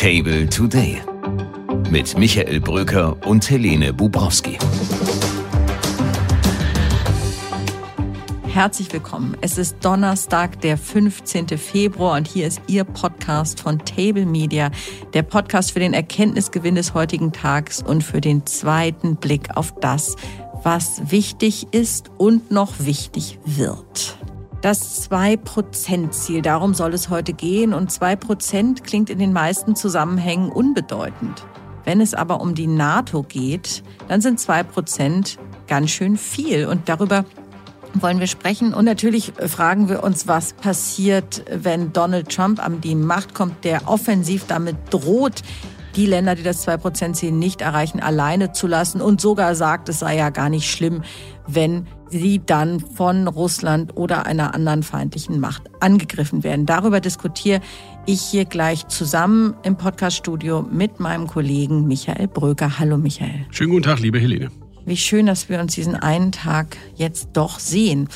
Table Today mit Michael Bröker und Helene Bubrowski. Herzlich willkommen. Es ist Donnerstag, der 15. Februar und hier ist Ihr Podcast von Table Media, der Podcast für den Erkenntnisgewinn des heutigen Tags und für den zweiten Blick auf das, was wichtig ist und noch wichtig wird. Das 2%-Ziel, darum soll es heute gehen. Und 2% klingt in den meisten Zusammenhängen unbedeutend. Wenn es aber um die NATO geht, dann sind 2% ganz schön viel. Und darüber wollen wir sprechen. Und natürlich fragen wir uns, was passiert, wenn Donald Trump an die Macht kommt, der offensiv damit droht, die Länder, die das 2%-Ziel nicht erreichen, alleine zu lassen und sogar sagt, es sei ja gar nicht schlimm, wenn sie dann von Russland oder einer anderen feindlichen Macht angegriffen werden. Darüber diskutiere ich hier gleich zusammen im Podcaststudio mit meinem Kollegen Michael Bröker. Hallo Michael. Schönen guten Tag, liebe Helene. Wie schön, dass wir uns diesen einen Tag jetzt doch sehen.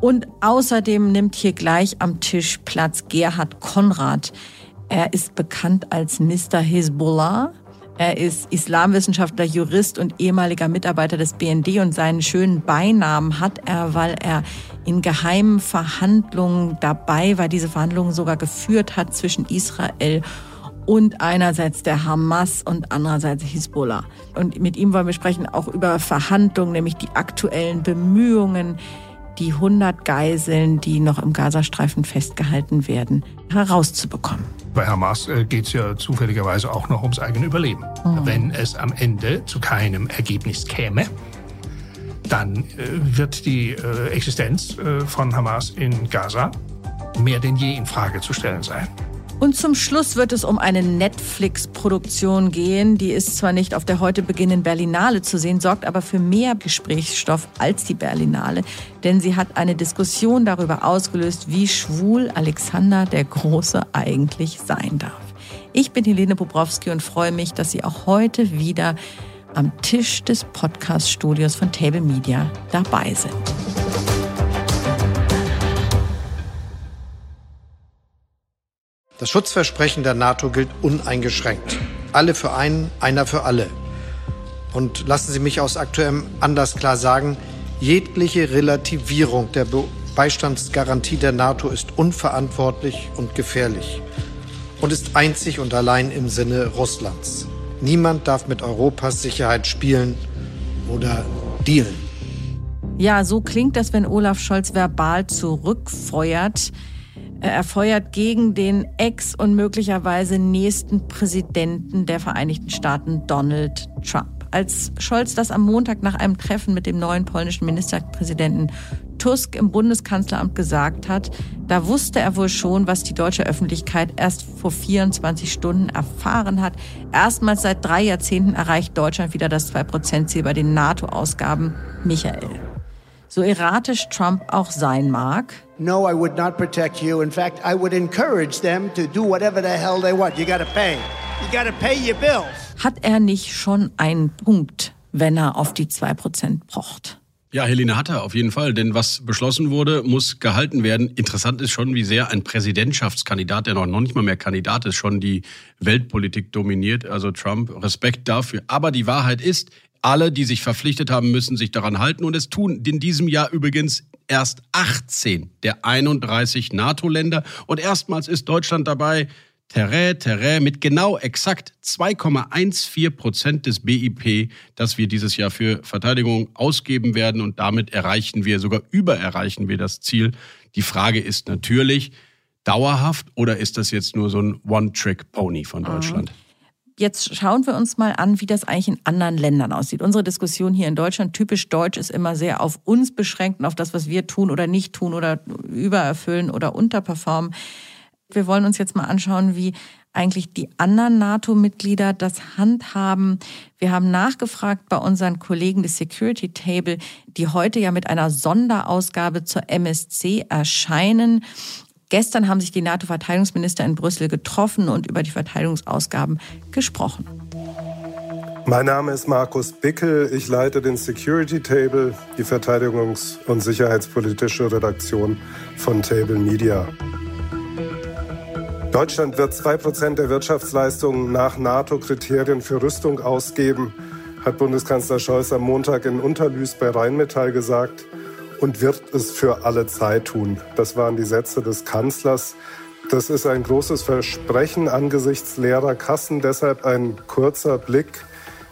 Und außerdem nimmt hier gleich am Tisch Platz Gerhard Konrad. Er ist bekannt als Mr. Hezbollah. Er ist Islamwissenschaftler, Jurist und ehemaliger Mitarbeiter des BND und seinen schönen Beinamen hat er, weil er in geheimen Verhandlungen dabei war, diese Verhandlungen sogar geführt hat zwischen Israel und einerseits der Hamas und andererseits Hisbollah. Und mit ihm wollen wir sprechen auch über Verhandlungen, nämlich die aktuellen Bemühungen, die 100 Geiseln, die noch im Gazastreifen festgehalten werden, herauszubekommen. Bei Hamas äh, geht es ja zufälligerweise auch noch ums eigene Überleben. Mhm. Wenn es am Ende zu keinem Ergebnis käme, dann äh, wird die äh, Existenz von Hamas in Gaza mehr denn je in Frage zu stellen sein. Und zum Schluss wird es um eine Netflix-Produktion gehen. Die ist zwar nicht auf der heute beginnenden Berlinale zu sehen, sorgt aber für mehr Gesprächsstoff als die Berlinale, denn sie hat eine Diskussion darüber ausgelöst, wie schwul Alexander der Große eigentlich sein darf. Ich bin Helene Bobrowski und freue mich, dass Sie auch heute wieder am Tisch des Podcast-Studios von Table Media dabei sind. Das Schutzversprechen der NATO gilt uneingeschränkt. Alle für einen, einer für alle. Und lassen Sie mich aus aktuellem Anlass klar sagen, jegliche Relativierung der Beistandsgarantie der NATO ist unverantwortlich und gefährlich und ist einzig und allein im Sinne Russlands. Niemand darf mit Europas Sicherheit spielen oder dealen. Ja, so klingt das, wenn Olaf Scholz verbal zurückfeuert. Er feuert gegen den Ex- und möglicherweise nächsten Präsidenten der Vereinigten Staaten, Donald Trump. Als Scholz das am Montag nach einem Treffen mit dem neuen polnischen Ministerpräsidenten Tusk im Bundeskanzleramt gesagt hat, da wusste er wohl schon, was die deutsche Öffentlichkeit erst vor 24 Stunden erfahren hat. Erstmals seit drei Jahrzehnten erreicht Deutschland wieder das 2-Prozent-Ziel bei den NATO-Ausgaben. Michael. So erratisch Trump auch sein mag, No, I would not protect you. In fact, I would encourage them to do whatever the hell they want. You got to pay. You got to pay your bills. Hat er nicht schon einen Punkt, wenn er auf die 2% pocht? Ja, Helene hat er auf jeden Fall, denn was beschlossen wurde, muss gehalten werden. Interessant ist schon, wie sehr ein Präsidentschaftskandidat, der noch nicht mal mehr Kandidat ist, schon die Weltpolitik dominiert, also Trump. Respekt dafür. Aber die Wahrheit ist, alle, die sich verpflichtet haben, müssen sich daran halten und es tun in diesem Jahr übrigens erst 18 der 31 NATO-Länder und erstmals ist Deutschland dabei, Terrain, Terrain mit genau exakt 2,14 Prozent des BIP, das wir dieses Jahr für Verteidigung ausgeben werden. Und damit erreichen wir, sogar übererreichen wir das Ziel. Die Frage ist natürlich, dauerhaft oder ist das jetzt nur so ein One-Trick-Pony von Deutschland? Mhm. Jetzt schauen wir uns mal an, wie das eigentlich in anderen Ländern aussieht. Unsere Diskussion hier in Deutschland, typisch deutsch, ist immer sehr auf uns beschränkt und auf das, was wir tun oder nicht tun oder übererfüllen oder unterperformen. Wir wollen uns jetzt mal anschauen, wie eigentlich die anderen NATO-Mitglieder das handhaben. Wir haben nachgefragt bei unseren Kollegen des Security Table, die heute ja mit einer Sonderausgabe zur MSC erscheinen. Gestern haben sich die NATO-Verteidigungsminister in Brüssel getroffen und über die Verteidigungsausgaben gesprochen. Mein Name ist Markus Bickel. Ich leite den Security Table, die Verteidigungs- und sicherheitspolitische Redaktion von Table Media. Deutschland wird 2% der Wirtschaftsleistungen nach NATO-Kriterien für Rüstung ausgeben, hat Bundeskanzler Scholz am Montag in Unterlüß bei Rheinmetall gesagt und wird es für alle Zeit tun. Das waren die Sätze des Kanzlers. Das ist ein großes Versprechen angesichts leerer Kassen. Deshalb ein kurzer Blick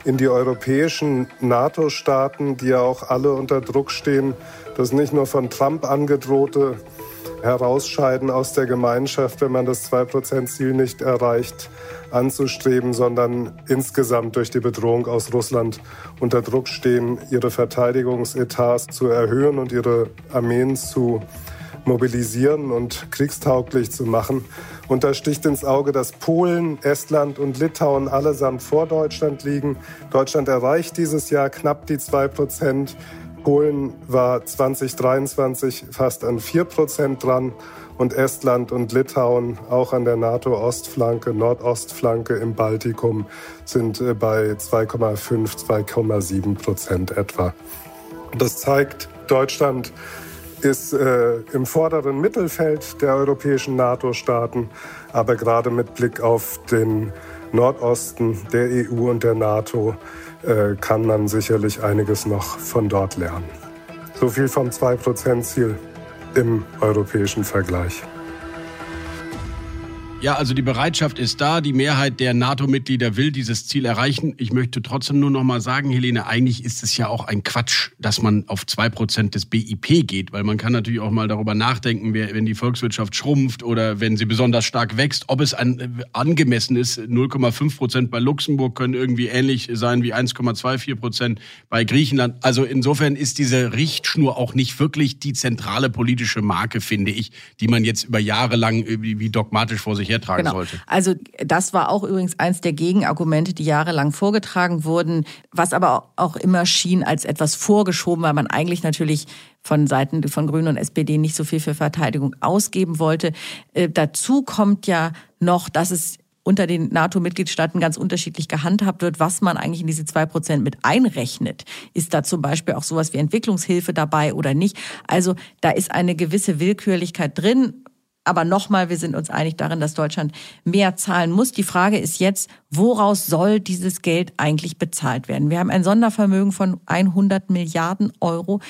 in die europäischen NATO-Staaten, die ja auch alle unter Druck stehen. Das nicht nur von Trump angedrohte Herausscheiden aus der Gemeinschaft, wenn man das 2-Prozent-Ziel nicht erreicht, anzustreben, sondern insgesamt durch die Bedrohung aus Russland unter Druck stehen, ihre Verteidigungsetats zu erhöhen und ihre Armeen zu mobilisieren und kriegstauglich zu machen. Und da sticht ins Auge, dass Polen, Estland und Litauen allesamt vor Deutschland liegen. Deutschland erreicht dieses Jahr knapp die 2 Prozent. Polen war 2023 fast an 4 Prozent dran und Estland und Litauen auch an der NATO-Ostflanke, Nordostflanke im Baltikum sind äh, bei 2,5, 2,7 Prozent etwa. Das zeigt, Deutschland ist äh, im vorderen Mittelfeld der europäischen NATO-Staaten, aber gerade mit Blick auf den Nordosten der EU und der NATO äh, kann man sicherlich einiges noch von dort lernen. So viel vom 2-Prozent-Ziel im europäischen Vergleich. Ja, also die Bereitschaft ist da. Die Mehrheit der NATO-Mitglieder will dieses Ziel erreichen. Ich möchte trotzdem nur noch mal sagen, Helene, eigentlich ist es ja auch ein Quatsch, dass man auf zwei Prozent des BIP geht, weil man kann natürlich auch mal darüber nachdenken, wenn die Volkswirtschaft schrumpft oder wenn sie besonders stark wächst, ob es an, angemessen ist. 0,5 Prozent bei Luxemburg können irgendwie ähnlich sein wie 1,24 Prozent bei Griechenland. Also insofern ist diese Richtschnur auch nicht wirklich die zentrale politische Marke, finde ich, die man jetzt über Jahre lang wie dogmatisch vor sich sich hertragen genau. sollte. Also das war auch übrigens eins der Gegenargumente, die jahrelang vorgetragen wurden, was aber auch immer schien als etwas vorgeschoben, weil man eigentlich natürlich von Seiten von Grünen und SPD nicht so viel für Verteidigung ausgeben wollte. Äh, dazu kommt ja noch, dass es unter den NATO-Mitgliedstaaten ganz unterschiedlich gehandhabt wird, was man eigentlich in diese zwei Prozent mit einrechnet. Ist da zum Beispiel auch sowas wie Entwicklungshilfe dabei oder nicht? Also da ist eine gewisse Willkürlichkeit drin. Aber nochmal, wir sind uns einig darin, dass Deutschland mehr zahlen muss. Die Frage ist jetzt, woraus soll dieses Geld eigentlich bezahlt werden? Wir haben ein Sondervermögen von 100 Milliarden Euro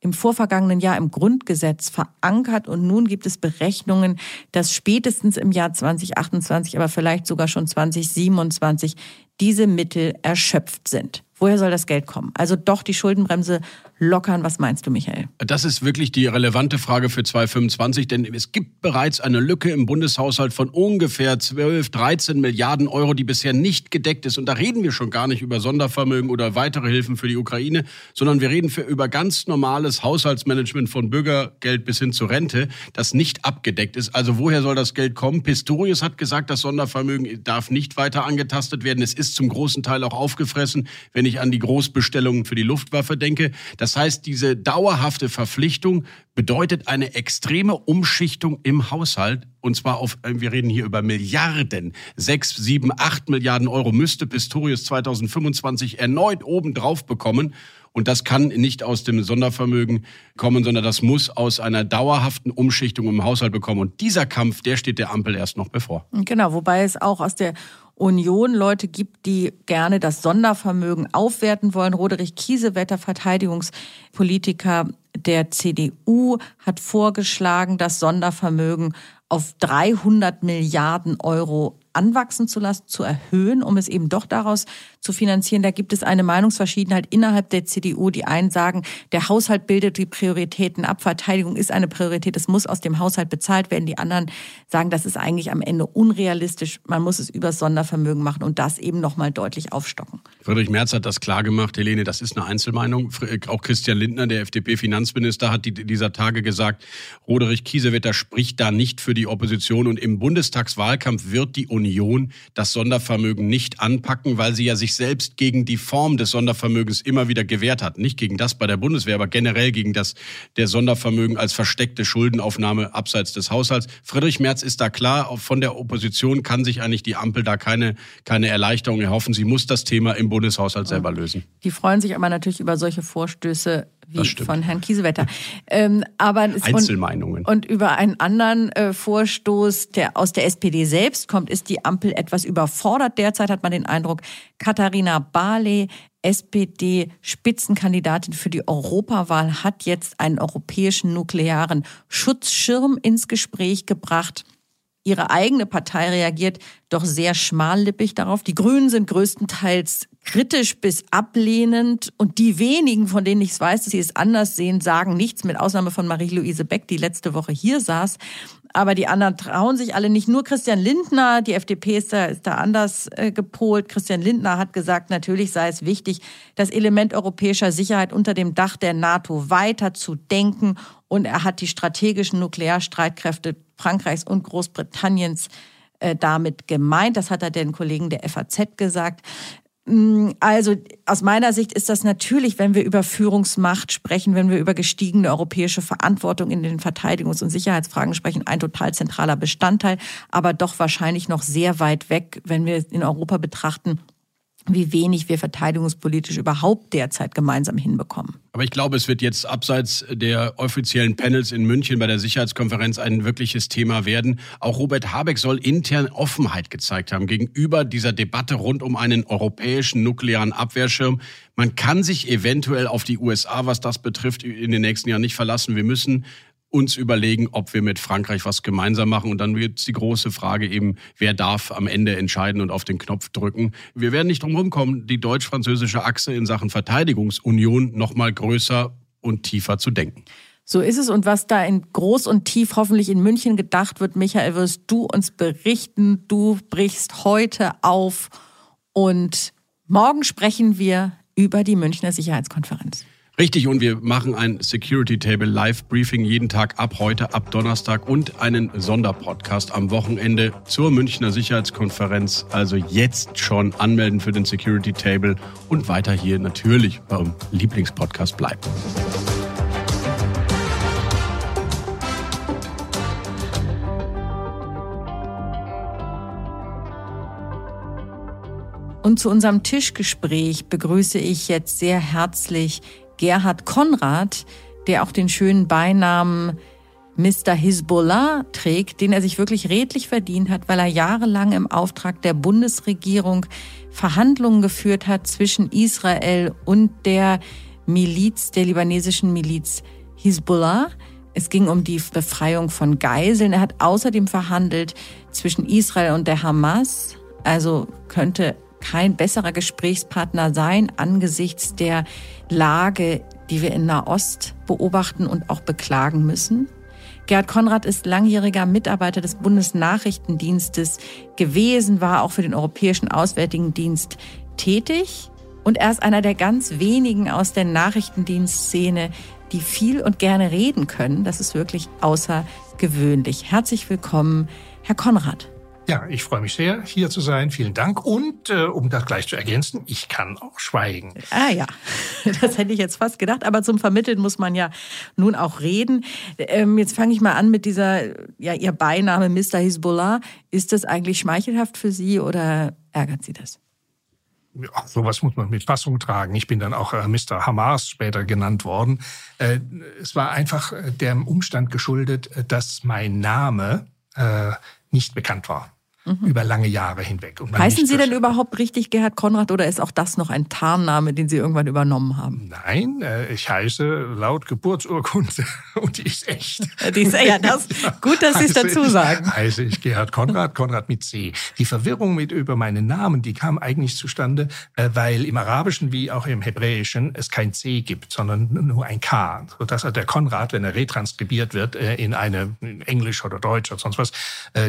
im vorvergangenen Jahr im Grundgesetz verankert und nun gibt es Berechnungen, dass spätestens im Jahr 2028, aber vielleicht sogar schon 2027 diese Mittel erschöpft sind. Woher soll das Geld kommen? Also doch die Schuldenbremse lockern. Was meinst du, Michael? Das ist wirklich die relevante Frage für 2025, denn es gibt bereits eine Lücke im Bundeshaushalt von ungefähr 12, 13 Milliarden Euro, die bisher nicht gedeckt ist. Und da reden wir schon gar nicht über Sondervermögen oder weitere Hilfen für die Ukraine, sondern wir reden für, über ganz normales Haushaltsmanagement von Bürgergeld bis hin zur Rente, das nicht abgedeckt ist. Also woher soll das Geld kommen? Pistorius hat gesagt, das Sondervermögen darf nicht weiter angetastet werden. Es ist zum großen Teil auch aufgefressen, wenn ich an die Großbestellungen für die Luftwaffe denke. Das das heißt, diese dauerhafte Verpflichtung bedeutet eine extreme Umschichtung im Haushalt. Und zwar auf, äh, wir reden hier über Milliarden. Sechs, sieben, acht Milliarden Euro müsste Pistorius 2025 erneut obendrauf bekommen. Und das kann nicht aus dem Sondervermögen kommen, sondern das muss aus einer dauerhaften Umschichtung im Haushalt bekommen. Und dieser Kampf, der steht der Ampel erst noch bevor. Genau, wobei es auch aus der Union Leute gibt, die gerne das Sondervermögen aufwerten wollen. Roderich Kiesewetter, Verteidigungspolitiker der CDU, hat vorgeschlagen, das Sondervermögen auf 300 Milliarden Euro anwachsen zu lassen, zu erhöhen, um es eben doch daraus zu finanzieren. Da gibt es eine Meinungsverschiedenheit innerhalb der CDU. Die einen sagen, der Haushalt bildet die Prioritäten ab, Verteidigung ist eine Priorität, es muss aus dem Haushalt bezahlt werden. Die anderen sagen, das ist eigentlich am Ende unrealistisch, man muss es übers Sondervermögen machen und das eben nochmal deutlich aufstocken. Friedrich Merz hat das klar gemacht, Helene, das ist eine Einzelmeinung. Auch Christian Lindner, der FDP-Finanzminister, hat dieser Tage gesagt, Roderich Kiesewetter spricht da nicht für die Opposition und im Bundestagswahlkampf wird die Union Union das Sondervermögen nicht anpacken, weil sie ja sich selbst gegen die Form des Sondervermögens immer wieder gewehrt hat. Nicht gegen das bei der Bundeswehr, aber generell gegen das der Sondervermögen als versteckte Schuldenaufnahme abseits des Haushalts. Friedrich Merz ist da klar, von der Opposition kann sich eigentlich die Ampel da keine, keine Erleichterung erhoffen. Sie muss das Thema im Bundeshaushalt selber lösen. Die freuen sich aber natürlich über solche Vorstöße wie von Herrn Kiesewetter. Ähm, aber Einzelmeinungen. Und, und, über einen anderen äh, Vorstoß, der aus der SPD selbst kommt, ist die Ampel etwas überfordert. Derzeit hat man den Eindruck, Katharina Barley, SPD-Spitzenkandidatin für die Europawahl, hat jetzt einen europäischen nuklearen Schutzschirm ins Gespräch gebracht. Ihre eigene Partei reagiert doch sehr schmallippig darauf. Die Grünen sind größtenteils kritisch bis ablehnend und die wenigen, von denen ich es weiß, dass sie es anders sehen, sagen nichts, mit Ausnahme von Marie-Louise Beck, die letzte Woche hier saß. Aber die anderen trauen sich alle nicht. Nur Christian Lindner, die FDP ist da, ist da anders äh, gepolt. Christian Lindner hat gesagt, natürlich sei es wichtig, das Element europäischer Sicherheit unter dem Dach der NATO weiter zu denken. Und er hat die strategischen Nuklearstreitkräfte Frankreichs und Großbritanniens äh, damit gemeint. Das hat er den Kollegen der FAZ gesagt. Mm, also aus meiner Sicht ist das natürlich, wenn wir über Führungsmacht sprechen, wenn wir über gestiegene europäische Verantwortung in den Verteidigungs- und Sicherheitsfragen sprechen, ein total zentraler Bestandteil, aber doch wahrscheinlich noch sehr weit weg, wenn wir in Europa betrachten, wie wenig wir verteidigungspolitisch überhaupt derzeit gemeinsam hinbekommen. Aber ich glaube, es wird jetzt abseits der offiziellen Panels in München bei der Sicherheitskonferenz ein wirkliches Thema werden. Auch Robert Habeck soll intern Offenheit gezeigt haben gegenüber dieser Debatte rund um einen europäischen nuklearen Abwehrschirm. Man kann sich eventuell auf die USA, was das betrifft, in den nächsten Jahren nicht verlassen. Wir müssen uns überlegen, ob wir mit Frankreich was gemeinsam machen. Und dann wird die große Frage eben, wer darf am Ende entscheiden und auf den Knopf drücken. Wir werden nicht drum kommen, die deutsch-französische Achse in Sachen Verteidigungsunion noch mal größer und tiefer zu denken. So ist es. Und was da in groß und tief hoffentlich in München gedacht wird, Michael, wirst du uns berichten. Du brichst heute auf und morgen sprechen wir über die Münchner Sicherheitskonferenz. Richtig, und wir machen ein Security Table Live Briefing jeden Tag ab heute, ab Donnerstag und einen Sonderpodcast am Wochenende zur Münchner Sicherheitskonferenz. Also jetzt schon anmelden für den Security Table und weiter hier natürlich beim Lieblingspodcast bleiben. Und zu unserem Tischgespräch begrüße ich jetzt sehr herzlich Gerhard Konrad, der auch den schönen Beinamen Mr. Hisbollah trägt, den er sich wirklich redlich verdient hat, weil er jahrelang im Auftrag der Bundesregierung Verhandlungen geführt hat zwischen Israel und der Miliz, der libanesischen Miliz Hisbollah. Es ging um die Befreiung von Geiseln. Er hat außerdem verhandelt zwischen Israel und der Hamas. Also könnte kein besserer Gesprächspartner sein angesichts der Lage, die wir in Nahost beobachten und auch beklagen müssen. Gerd Konrad ist langjähriger Mitarbeiter des Bundesnachrichtendienstes gewesen, war auch für den Europäischen Auswärtigen Dienst tätig. Und er ist einer der ganz wenigen aus der Nachrichtendienstszene, die viel und gerne reden können. Das ist wirklich außergewöhnlich. Herzlich willkommen, Herr Konrad. Ja, ich freue mich sehr, hier zu sein. Vielen Dank. Und äh, um das gleich zu ergänzen, ich kann auch schweigen. Ah ja, das hätte ich jetzt fast gedacht. Aber zum Vermitteln muss man ja nun auch reden. Ähm, jetzt fange ich mal an mit dieser, ja, Ihr Beiname Mr. Hezbollah. Ist das eigentlich schmeichelhaft für Sie oder ärgert Sie das? Ja, sowas muss man mit Fassung tragen. Ich bin dann auch äh, Mr. Hamas später genannt worden. Äh, es war einfach äh, dem Umstand geschuldet, äh, dass mein Name äh, nicht bekannt war mhm. über lange Jahre hinweg. Heißen Sie denn überhaupt richtig Gerhard Konrad oder ist auch das noch ein Tarnname, den Sie irgendwann übernommen haben? Nein, äh, ich heiße laut Geburtsurkunde und die ist echt. Die ist ja das. Gut, dass Sie es dazu sagen. Heiße ich Gerhard Konrad, Konrad mit C. Die Verwirrung mit über meinen Namen, die kam eigentlich zustande, äh, weil im Arabischen wie auch im Hebräischen es kein C gibt, sondern nur ein K. Sodass der Konrad, wenn er retranskribiert wird äh, in eine in Englisch oder Deutsch oder sonst was,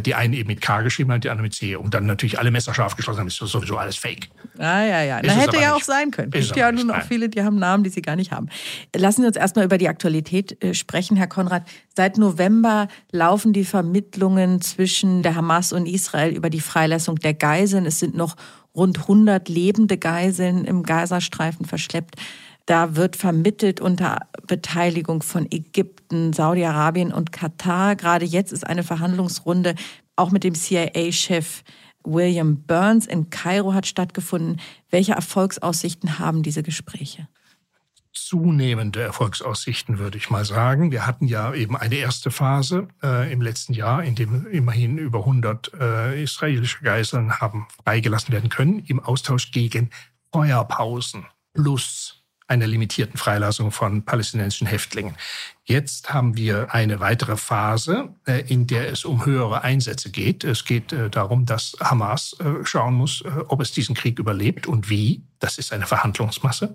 die einen eben mit K geschrieben hat, die andere mit C. Und dann natürlich alle Messer scharf geschlossen haben, ist sowieso alles fake. Ah, ja, ja. Da hätte ja auch sein können. Es gibt ja nun auch viele, die haben Namen, die sie gar nicht haben. Lassen Sie uns erstmal über die Aktualität äh, sprechen, Herr Konrad. Seit November laufen die Vermittlungen zwischen der Hamas und Israel über die Freilassung der Geiseln. Es sind noch rund 100 lebende Geiseln im Gazastreifen verschleppt. Da wird vermittelt unter Beteiligung von Ägypten, Saudi-Arabien und Katar. Gerade jetzt ist eine Verhandlungsrunde auch mit dem CIA-Chef William Burns in Kairo hat stattgefunden. Welche Erfolgsaussichten haben diese Gespräche? zunehmende Erfolgsaussichten, würde ich mal sagen. Wir hatten ja eben eine erste Phase äh, im letzten Jahr, in dem immerhin über 100 äh, israelische Geiseln haben freigelassen werden können, im Austausch gegen Feuerpausen plus einer limitierten Freilassung von palästinensischen Häftlingen. Jetzt haben wir eine weitere Phase, äh, in der es um höhere Einsätze geht. Es geht äh, darum, dass Hamas äh, schauen muss, ob es diesen Krieg überlebt und wie. Das ist eine Verhandlungsmasse.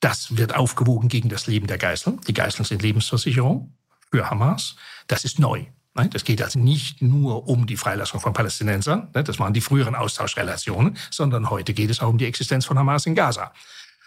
Das wird aufgewogen gegen das Leben der Geiseln. Die Geiseln sind Lebensversicherung für Hamas. Das ist neu. Das geht also nicht nur um die Freilassung von Palästinensern, das waren die früheren Austauschrelationen, sondern heute geht es auch um die Existenz von Hamas in Gaza.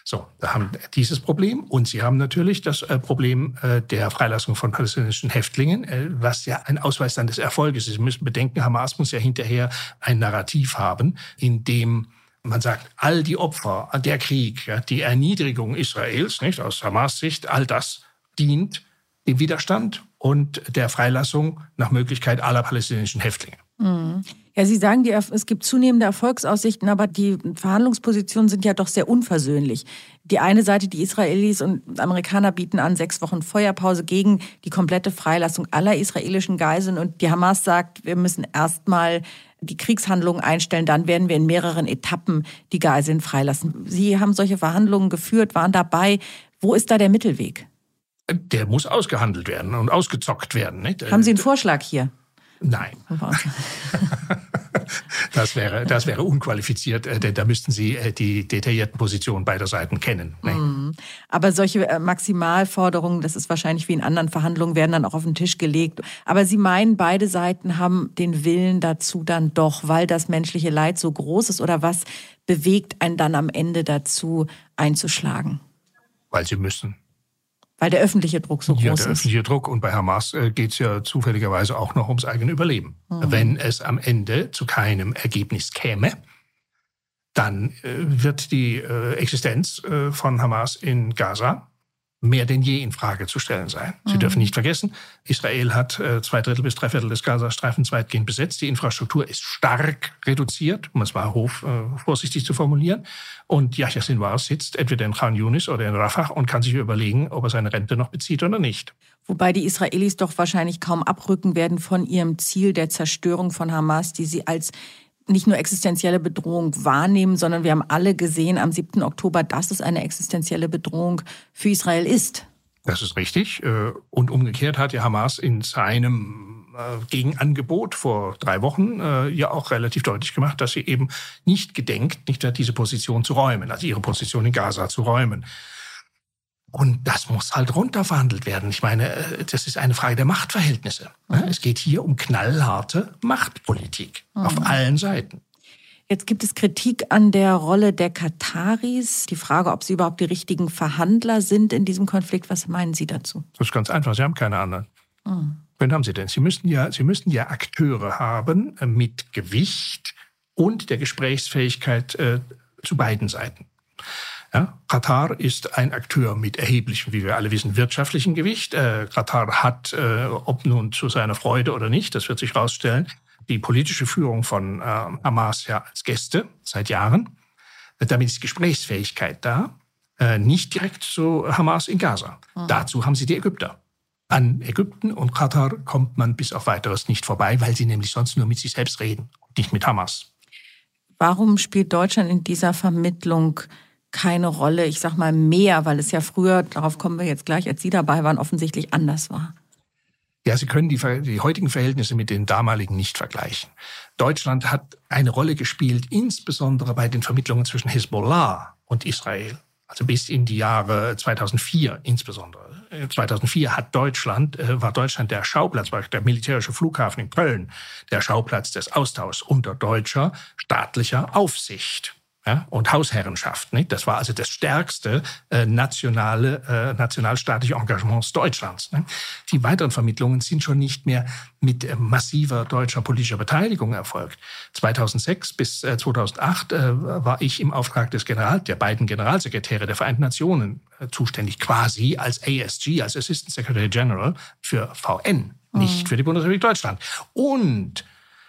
So, da haben dieses Problem und sie haben natürlich das äh, Problem äh, der Freilassung von palästinensischen Häftlingen, äh, was ja ein Ausweis dann des Erfolges ist. Sie müssen bedenken, Hamas muss ja hinterher ein Narrativ haben, in dem man sagt, all die Opfer, der Krieg, die Erniedrigung Israels, nicht aus Hamas Sicht, all das dient dem Widerstand und der Freilassung nach Möglichkeit aller palästinensischen Häftlinge. Mhm. Ja, Sie sagen, die, es gibt zunehmende Erfolgsaussichten, aber die Verhandlungspositionen sind ja doch sehr unversöhnlich. Die eine Seite, die Israelis und Amerikaner bieten an, sechs Wochen Feuerpause gegen die komplette Freilassung aller israelischen Geiseln. Und die Hamas sagt, wir müssen erstmal die Kriegshandlungen einstellen, dann werden wir in mehreren Etappen die Geiseln freilassen. Sie haben solche Verhandlungen geführt, waren dabei. Wo ist da der Mittelweg? Der muss ausgehandelt werden und ausgezockt werden. Nicht? Haben Sie einen Vorschlag hier? Nein. das, wäre, das wäre unqualifiziert, äh, denn da müssten Sie äh, die detaillierten Positionen beider Seiten kennen. Mhm. Aber solche äh, Maximalforderungen, das ist wahrscheinlich wie in anderen Verhandlungen, werden dann auch auf den Tisch gelegt. Aber Sie meinen, beide Seiten haben den Willen dazu dann doch, weil das menschliche Leid so groß ist? Oder was bewegt einen dann am Ende dazu, einzuschlagen? Weil sie müssen. Weil der öffentliche Druck so groß ist. Ja, der öffentliche Druck. Und bei Hamas äh, geht es ja zufälligerweise auch noch ums eigene Überleben. Mhm. Wenn es am Ende zu keinem Ergebnis käme, dann äh, wird die äh, Existenz äh, von Hamas in Gaza mehr denn je in Frage zu stellen sein. Sie mhm. dürfen nicht vergessen, Israel hat äh, zwei Drittel bis drei Viertel des Gazastreifens weitgehend besetzt. Die Infrastruktur ist stark reduziert, um es mal hoch, äh, vorsichtig zu formulieren. Und Yahya Sinwar sitzt entweder in Khan Yunis oder in Rafah und kann sich überlegen, ob er seine Rente noch bezieht oder nicht. Wobei die Israelis doch wahrscheinlich kaum abrücken werden von ihrem Ziel der Zerstörung von Hamas, die sie als nicht nur existenzielle Bedrohung wahrnehmen, sondern wir haben alle gesehen am 7. Oktober, dass es eine existenzielle Bedrohung für Israel ist. Das ist richtig. Äh, und umgekehrt hat ja Hamas in seinem äh, Gegenangebot vor drei Wochen äh, ja auch relativ deutlich gemacht, dass sie eben nicht gedenkt, nicht diese Position zu räumen, also ihre Position in Gaza zu räumen. Und das muss halt runterverhandelt werden. Ich meine, äh, das ist eine Frage der Machtverhältnisse. Mhm. Es geht hier um knallharte Machtpolitik mhm. auf allen Seiten. Jetzt gibt es Kritik an der Rolle der Kataris. Die Frage, ob sie überhaupt die richtigen Verhandler sind in diesem Konflikt. Was meinen Sie dazu? Das ist ganz einfach. Sie haben keine anderen. Mhm. Wen haben Sie denn? Sie müssten ja, Sie müssten ja Akteure haben äh, mit Gewicht und der Gesprächsfähigkeit äh, zu beiden Seiten. Ja, Katar ist ein Akteur mit erheblichem, wie wir alle wissen, wirtschaftlichen Gewicht. Äh, Katar hat, äh, ob nun zu seiner Freude oder nicht, das wird sich herausstellen, die politische Führung von äh, Hamas ja als Gäste seit Jahren. Damit ist Gesprächsfähigkeit da, äh, nicht direkt zu Hamas in Gaza. Mhm. Dazu haben sie die Ägypter. An Ägypten und Katar kommt man bis auf weiteres nicht vorbei, weil sie nämlich sonst nur mit sich selbst reden, nicht mit Hamas. Warum spielt Deutschland in dieser Vermittlung keine Rolle, ich sag mal mehr, weil es ja früher, darauf kommen wir jetzt gleich, als Sie dabei waren, offensichtlich anders war. Ja, Sie können die, die, heutigen Verhältnisse mit den damaligen nicht vergleichen. Deutschland hat eine Rolle gespielt, insbesondere bei den Vermittlungen zwischen Hezbollah und Israel. Also bis in die Jahre 2004 insbesondere. 2004 hat Deutschland, äh, war Deutschland der Schauplatz, war der militärische Flughafen in Köln, der Schauplatz des Austauschs unter deutscher staatlicher Aufsicht ja, und Hausherrenschaft. Nicht? Das war also das stärkste äh, nationale, äh, nationalstaatliche Engagement Deutschlands. Nicht? Die weiteren Vermittlungen sind schon nicht mehr mit äh, massiver deutscher politischer Beteiligung erfolgt. 2006 bis äh, 2008 äh, war ich im Auftrag des General, der beiden Generalsekretäre der Vereinten Nationen äh, zuständig, quasi als ASG, als Assistant Secretary General für VN, nicht mhm. für die Bundesrepublik Deutschland. Und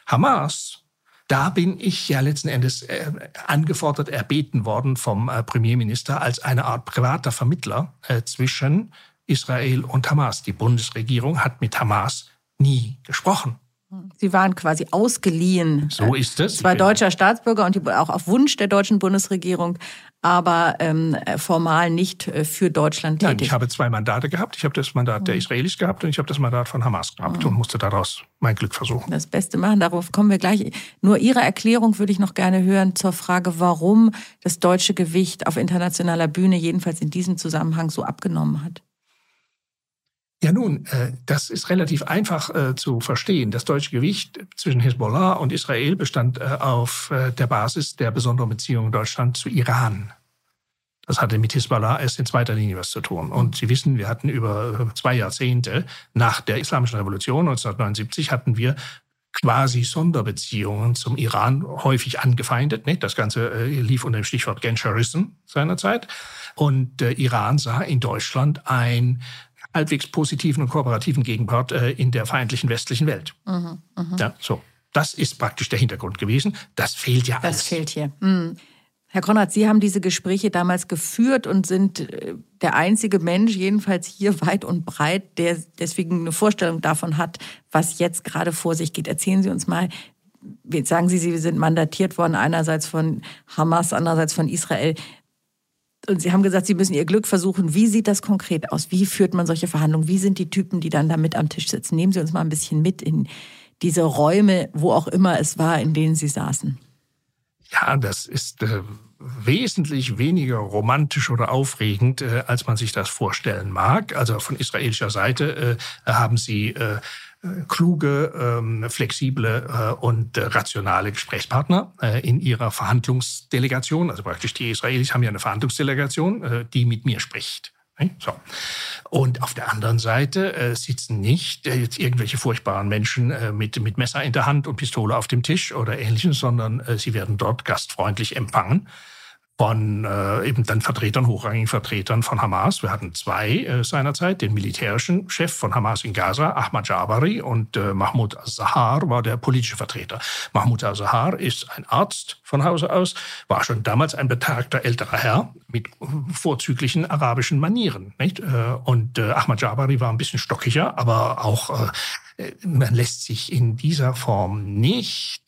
Hamas Da bin ich ja letzten Endes äh, angefordert, erbeten worden vom äh, Premierminister als eine Art privater Vermittler äh, zwischen Israel und Hamas. Die Bundesregierung hat mit Hamas nie gesprochen. Sie waren quasi ausgeliehen. So ist es. Zwei deutscher Staatsbürger und die, auch auf Wunsch der deutschen Bundesregierung, aber ähm, formal nicht äh, für Deutschland tätig. Nein, ich habe zwei Mandate gehabt. Ich habe das Mandat der Israelis gehabt und ich habe das Mandat von Hamas gehabt und musste daraus mein Glück versuchen. Das Beste machen, darauf kommen wir gleich. Nur Ihre Erklärung würde ich noch gerne hören zur Frage, warum das deutsche Gewicht auf internationaler Bühne jedenfalls in diesem Zusammenhang so abgenommen hat. Ja nun, äh, das ist relativ einfach äh, zu verstehen. Das deutsche Gewicht zwischen Hezbollah und Israel bestand äh, auf der Basis der besonderen Beziehungen Deutschland zu Iran. Das hatte mit Hezbollah erst in zweiter Linie was zu tun. Und Sie wissen, wir hatten über zwei Jahrzehnte nach der Islamischen Revolution 1979 hatten wir quasi Sonderbeziehungen zum Iran häufig angefeindet. Das Ganze lief unter dem Stichwort Genscherism seinerzeit. Und Iran sah in Deutschland ein halbwegs positiven und kooperativen Gegenpart äh, in der feindlichen westlichen Welt. Mhm, mh. ja, so. Das ist praktisch der Hintergrund gewesen. Das fehlt ja Das alles. fehlt hier. Mhm. Herr Konrad, Sie haben diese Gespräche damals geführt und sind äh, der einzige Mensch, jedenfalls hier weit und breit, der deswegen eine Vorstellung davon hat, was jetzt gerade vor sich geht. Erzählen Sie uns mal, jetzt sagen Sie, Sie sind mandatiert worden, einerseits von Hamas, andererseits von Israel. Und Sie haben gesagt, Sie müssen Ihr Glück versuchen. Wie sieht das konkret aus? Wie führt man solche Verhandlungen? Wie sind die Typen, die dann da mit am Tisch sitzen? Nehmen Sie uns mal ein bisschen mit in diese Räume, wo auch immer es war, in denen Sie saßen. Ja, das ist äh, wesentlich weniger romantisch oder aufregend, äh, als man sich das vorstellen mag. Also von israelischer Seite äh, haben Sie äh, kluge, ähm, flexible äh, und äh, rationale Gesprächspartner äh, in ihrer Verhandlungsdelegation. Also praktisch die Israelis haben ja eine Verhandlungsdelegation, die mit mir spricht. So. Und auf der anderen Seite äh, sitzen nicht äh, jetzt irgendwelche furchtbaren Menschen äh, mit, mit Messer in der Hand und Pistole auf dem Tisch oder ähnlichem, sondern sie werden dort gastfreundlich empfangen von äh, eben dann Vertretern, hochrangigen Vertretern von Hamas. Wir hatten zwei äh, seinerzeit, den militärischen Chef von Hamas in Gaza, Ahmad Jabari, und äh, Mahmoud al-Zahar war der politische Vertreter. Mahmoud al-Zahar ist ein Arzt von Hause aus, war schon damals ein betagter älterer Herr mit vorzüglichen arabischen Manieren. Nicht? Äh, und äh, Ahmad Jabari war ein bisschen stockiger, aber auch äh, man lässt sich in dieser Form nicht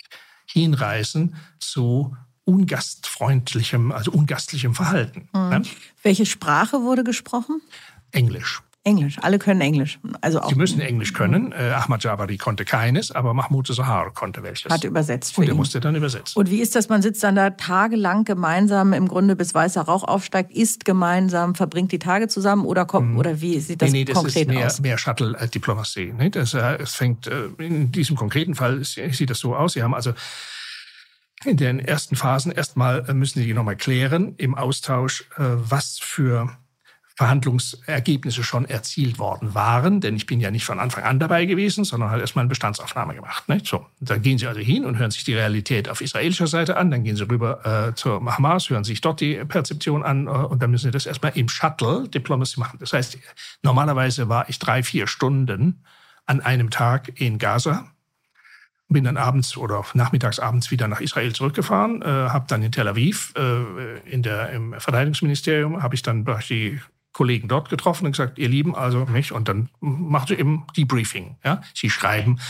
hinreißen zu ungastfreundlichem, also ungastlichem Verhalten. Mhm. Ne? Welche Sprache wurde gesprochen? Englisch. Englisch, alle können Englisch. Also auch Sie müssen Englisch können. Äh, Ahmad Jabari konnte keines, aber Mahmoud Sahar konnte welches. Hat übersetzt. Für Und er musste dann übersetzen. Und wie ist das? Man sitzt dann da tagelang gemeinsam, im Grunde bis weißer Rauch aufsteigt, isst gemeinsam, verbringt die Tage zusammen oder kommt, mhm. oder wie sieht das, nee, nee, das konkret ist mehr, aus? mehr Shuttle-Diplomatie. Das, äh, es fängt, äh, in diesem konkreten Fall sieht das so aus. Sie haben also in den ersten Phasen erstmal äh, müssen Sie nochmal klären im Austausch, äh, was für Verhandlungsergebnisse schon erzielt worden waren, denn ich bin ja nicht von Anfang an dabei gewesen, sondern habe erstmal eine Bestandsaufnahme gemacht. Nicht? So, dann gehen Sie also hin und hören sich die Realität auf israelischer Seite an, dann gehen Sie rüber äh, zur Hamas, hören sich dort die Perzeption an äh, und dann müssen Sie das erstmal im Shuttle Diplomacy machen. Das heißt, normalerweise war ich drei, vier Stunden an einem Tag in Gaza bin dann abends oder nachmittags abends wieder nach Israel zurückgefahren, äh, habe dann in Tel Aviv äh, in der, im Verteidigungsministerium habe ich dann die Kollegen dort getroffen und gesagt, ihr Lieben, also mich und dann machen sie eben Debriefing. Ja, sie schreiben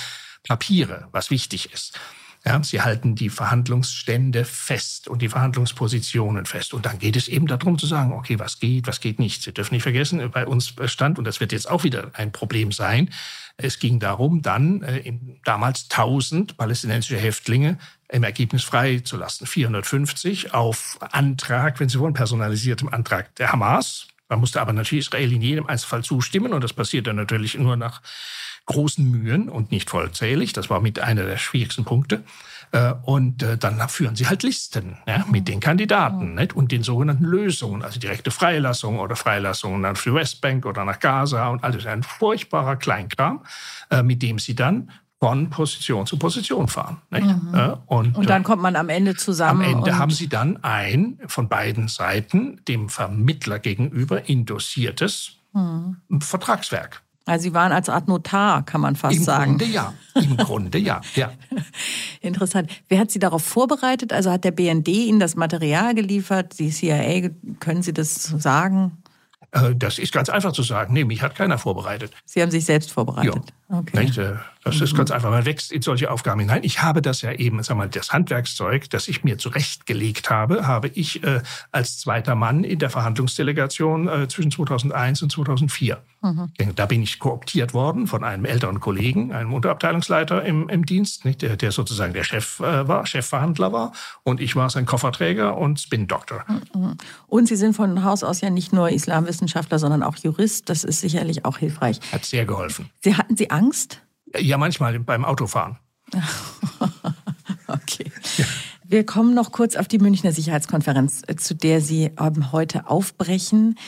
Papiere, was wichtig ist. Ja, sie halten die Verhandlungsstände fest und die Verhandlungspositionen fest. Und dann geht es eben darum zu sagen, okay, was geht, was geht nicht. Sie dürfen nicht vergessen, bei uns stand, und das wird jetzt auch wieder ein Problem sein, es ging darum, dann äh, damals 1000 palästinensische Häftlinge im Ergebnis freizulassen. 450 auf Antrag, wenn Sie wollen, personalisiertem Antrag der Hamas. Man musste aber natürlich Israel in jedem Einzelfall zustimmen und das passierte natürlich nur nach großen Mühen und nicht vollzählig. Das war mit einer der schwierigsten Punkte. Äh, und äh, dann führen sie halt Listen ja, mit den Kandidaten nicht? und den sogenannten Lösungen, also direkte Freilassung oder Freilassung nach die Westbank oder nach Gaza und alles ein furchtbarer Kleinkram, äh, mit dem sie dann von Position zu Position fahren. Mhm. Und, und, dann kommt man am Ende zusammen. Am Ende haben sie dann ein von beiden Seiten dem Vermittler gegenüber indossiertes mhm. Vertragswerk. Also Sie waren als Art Notar, kann man fast Im sagen. Im Grunde ja. Im Grunde ja. ja. Interessant. Wer hat Sie darauf vorbereitet? Also hat der BND Ihnen das Material geliefert? Die CIA, können Sie das sagen? Äh, das ist ganz einfach zu sagen. Nee, mich hat keiner vorbereitet. Sie haben sich selbst vorbereitet. Ja. Okay. Äh, das mhm. ist ganz einfach. Man wächst in solche Aufgaben hinein. Ich habe das ja eben, sag mal, das Handwerkszeug, das ich mir zurechtgelegt habe, habe ich äh, als zweiter Mann in der Verhandlungsdelegation äh, zwischen 2001 und 2004. Mhm. Da bin ich kooptiert worden von einem älteren Kollegen, einem Unterabteilungsleiter im, im Dienst, nicht? Der, der sozusagen der Chef äh, war, Chefverhandler war. Und ich war sein Kofferträger und Spin-Doktor. Mhm. Und Sie sind von Haus aus ja nicht nur Islamwissenschaftler, sondern auch Jurist. Das ist sicherlich auch hilfreich. Hat sehr geholfen. Sie hatten Sie Angst? Ja, manchmal beim Autofahren. okay. Ja. Wir kommen noch kurz auf die Münchner Sicherheitskonferenz, äh, zu der Sie heute aufbrechen.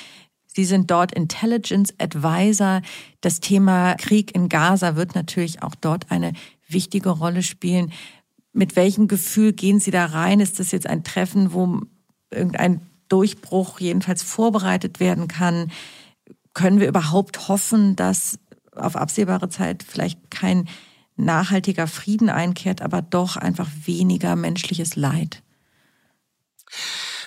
Sie sind dort Intelligence Advisor. Das Thema Krieg in Gaza wird natürlich auch dort eine wichtige Rolle spielen. Mit welchem Gefühl gehen Sie da rein? Ist das jetzt ein Treffen, wo irgendein Durchbruch jedenfalls vorbereitet werden kann? Können wir überhaupt hoffen, dass auf absehbare Zeit vielleicht kein nachhaltiger Frieden einkehrt, aber doch einfach weniger menschliches Leid.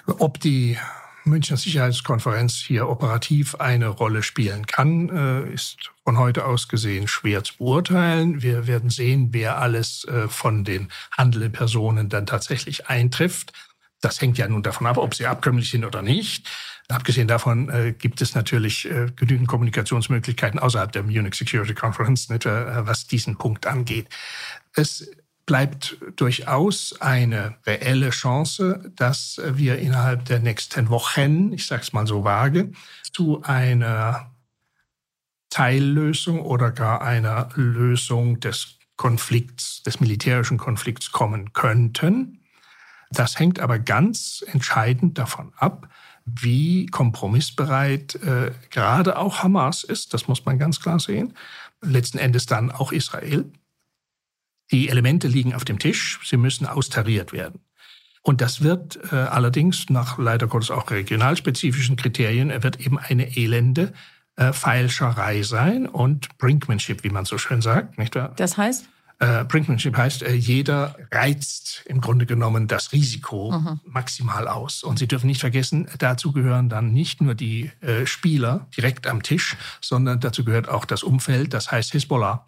Ob die Münchner Sicherheitskonferenz hier operativ eine Rolle spielen kann, äh, ist von heute aus gesehen schwer zu beurteilen. Wir werden sehen, wer alles äh, von den handelnden Personen dann tatsächlich eintrifft. Das hängt ja nun davon ab, ob sie abkömmlich sind oder nicht. Abgesehen davon äh, gibt es natürlich äh, genügend Kommunikationsmöglichkeiten außerhalb der Munich Security Conference, nicht, äh, was diesen Punkt angeht. Es bleibt durchaus eine reelle Chance, dass wir innerhalb der nächsten Wochen, ich sage es mal so vage, zu einer Teillösung oder gar einer Lösung des Konflikts, des militärischen Konflikts kommen könnten. Das hängt aber ganz entscheidend davon ab, wie kompromissbereit äh, gerade auch Hamas ist, das muss man ganz klar sehen, letzten Endes dann auch Israel. Die Elemente liegen auf dem Tisch, sie müssen austariert werden. Und das wird äh, allerdings nach leider Gottes auch regionalspezifischen Kriterien, er wird eben eine elende äh, Feilscherei sein und Brinkmanship, wie man so schön sagt. Nicht wahr? Das heißt? Äh, Brinkmanship heißt, äh, jeder reizt im Grunde genommen das Risiko mhm. maximal aus. Und Sie dürfen nicht vergessen, dazu gehören dann nicht nur die äh, Spieler direkt am Tisch, sondern dazu gehört auch das Umfeld, das heißt Hisbollah.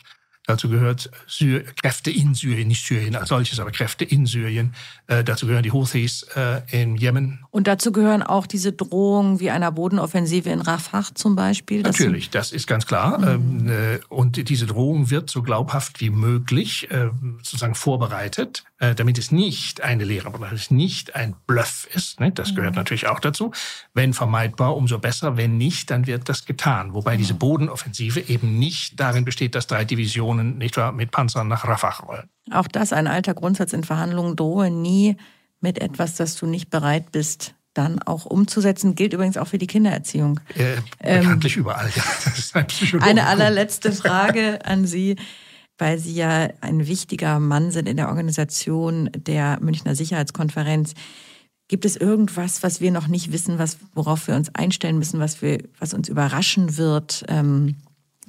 Dazu gehört Syr Kräfte in Syrien, nicht Syrien als solches, aber Kräfte in Syrien. Äh, dazu gehören die Houthis äh, in Jemen. Und dazu gehören auch diese Drohungen wie einer Bodenoffensive in Rafah zum Beispiel. Natürlich, das ist ganz klar. Mhm. Ähm, äh, und diese Drohung wird so glaubhaft wie möglich äh, sozusagen vorbereitet, äh, damit es nicht eine Lehre, aber es nicht ein Bluff ist. Ne? Das gehört mhm. natürlich auch dazu. Wenn vermeidbar, umso besser. Wenn nicht, dann wird das getan. Wobei mhm. diese Bodenoffensive eben nicht darin besteht, dass drei Divisionen nicht wahr, mit Panzern nach Rafah rollen. Auch das ein alter Grundsatz in Verhandlungen. Drohe nie mit etwas, das du nicht bereit bist, dann auch umzusetzen. Gilt übrigens auch für die Kindererziehung. Äh, bekanntlich ähm, überall, ja. Ein eine allerletzte Frage an Sie, weil Sie ja ein wichtiger Mann sind in der Organisation der Münchner Sicherheitskonferenz. Gibt es irgendwas, was wir noch nicht wissen, was, worauf wir uns einstellen müssen, was, wir, was uns überraschen wird, ähm,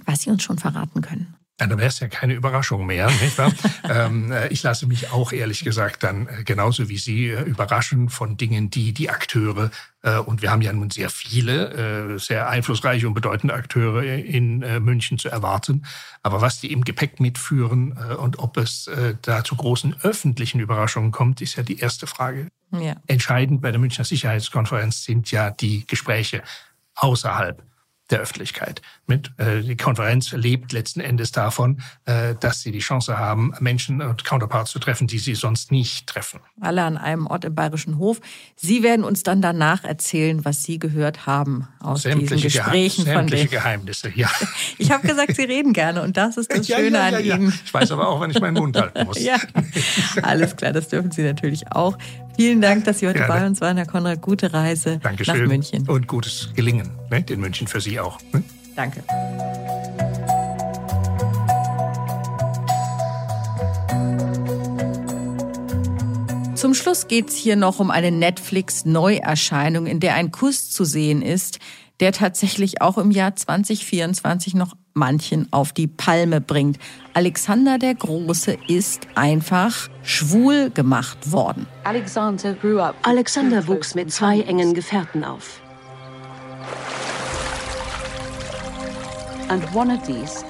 was Sie uns schon verraten können? Dann wäre es ja keine Überraschung mehr, nicht wahr? ähm, äh, ich lasse mich auch ehrlich gesagt dann äh, genauso wie Sie äh, überraschen von Dingen, die die Akteure, und wir haben ja nun sehr viele, sehr einflussreiche und bedeutende Akteure in München zu erwarten. Aber was die im Gepäck mitführen und ob es da zu großen öffentlichen Überraschungen kommt, ist ja die erste Frage. Ja. Entscheidend bei der Münchner Sicherheitskonferenz sind ja die Gespräche außerhalb der Öffentlichkeit. Mit, äh, die Konferenz lebt letzten Endes davon, äh, dass sie die Chance haben, Menschen und Counterparts zu treffen, die sie sonst nicht treffen. Alle an einem Ort im Bayerischen Hof. Sie werden uns dann danach erzählen, was Sie gehört haben aus sämtliche diesen Gesprächen Geheim, von sämtliche Geheimnisse. Ja. Ich habe gesagt, Sie reden gerne und das ist das ja, Schöne ja, ja, an Ihnen. Ich weiß aber auch, wenn ich meinen Mund halten muss. ja, alles klar, das dürfen Sie natürlich auch. Vielen Dank, dass Sie heute Gerne. bei uns waren, Herr Konrad. Gute Reise Dankeschön. nach München. Und gutes Gelingen ne, in München für Sie auch. Ne? Danke. Zum Schluss geht es hier noch um eine Netflix-Neuerscheinung, in der ein Kuss zu sehen ist, der tatsächlich auch im Jahr 2024 noch manchen auf die Palme bringt. Alexander der Große ist einfach schwul gemacht worden. Alexander wuchs mit zwei engen Gefährten auf.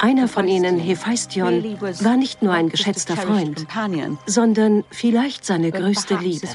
Einer von ihnen, Hephaistion, war nicht nur ein geschätzter Freund, sondern vielleicht seine größte Liebe.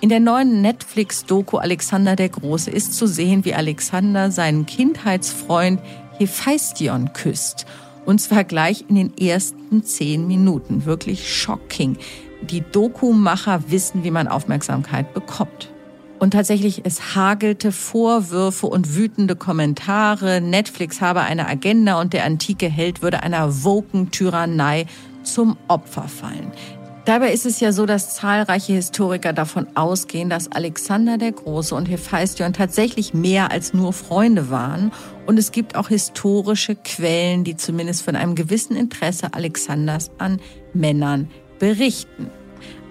In der neuen Netflix-Doku Alexander der Große ist zu sehen, wie Alexander seinen Kindheitsfreund Hephaistion küsst. Und zwar gleich in den ersten zehn Minuten. Wirklich shocking. Die Doku-Macher wissen, wie man Aufmerksamkeit bekommt. Und tatsächlich, es hagelte Vorwürfe und wütende Kommentare. Netflix habe eine Agenda und der antike Held würde einer woken Tyrannei zum Opfer fallen. Dabei ist es ja so, dass zahlreiche Historiker davon ausgehen, dass Alexander der Große und Hephaistion tatsächlich mehr als nur Freunde waren. Und es gibt auch historische Quellen, die zumindest von einem gewissen Interesse Alexanders an Männern berichten.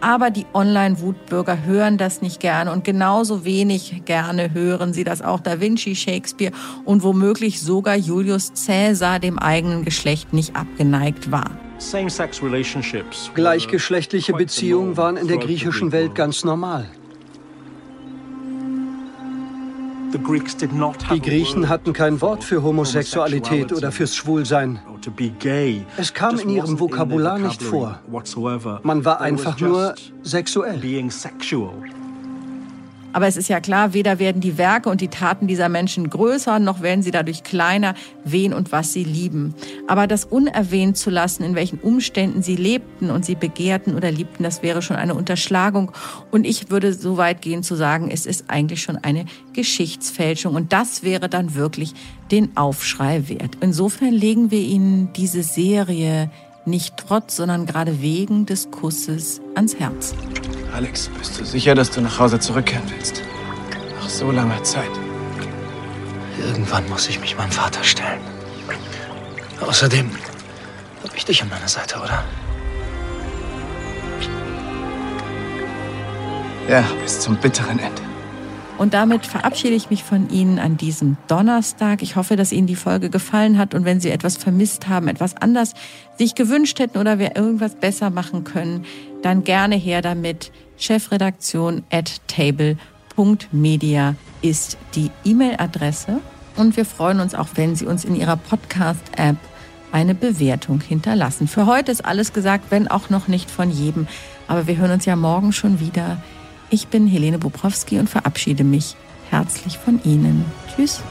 Aber die Online-Wutbürger hören das nicht gerne und genauso wenig gerne hören sie, dass auch Da Vinci, Shakespeare und womöglich sogar Julius Caesar dem eigenen Geschlecht nicht abgeneigt war. Gleichgeschlechtliche Beziehungen waren in der griechischen Welt ganz normal. Die Griechen hatten kein Wort für Homosexualität oder fürs Schwulsein. Es kam in ihrem Vokabular nicht vor. Man war einfach nur sexuell. Aber es ist ja klar, weder werden die Werke und die Taten dieser Menschen größer, noch werden sie dadurch kleiner, wen und was sie lieben. Aber das unerwähnt zu lassen, in welchen Umständen sie lebten und sie begehrten oder liebten, das wäre schon eine Unterschlagung. Und ich würde so weit gehen zu sagen, es ist eigentlich schon eine Geschichtsfälschung. Und das wäre dann wirklich den Aufschrei wert. Insofern legen wir Ihnen diese Serie nicht trotz, sondern gerade wegen des Kusses ans Herz. Alex, bist du sicher, dass du nach Hause zurückkehren willst? Nach so langer Zeit. Irgendwann muss ich mich meinem Vater stellen. Außerdem habe ich dich an meiner Seite, oder? Ja, bis zum bitteren Ende. Und damit verabschiede ich mich von Ihnen an diesem Donnerstag. Ich hoffe, dass Ihnen die Folge gefallen hat und wenn Sie etwas vermisst haben, etwas anders sich gewünscht hätten oder wir irgendwas besser machen können, dann gerne her damit. Chefredaktion at table.media ist die E-Mail-Adresse. Und wir freuen uns auch, wenn Sie uns in Ihrer Podcast-App eine Bewertung hinterlassen. Für heute ist alles gesagt, wenn auch noch nicht von jedem. Aber wir hören uns ja morgen schon wieder. Ich bin Helene Bobrowski und verabschiede mich herzlich von Ihnen. Tschüss.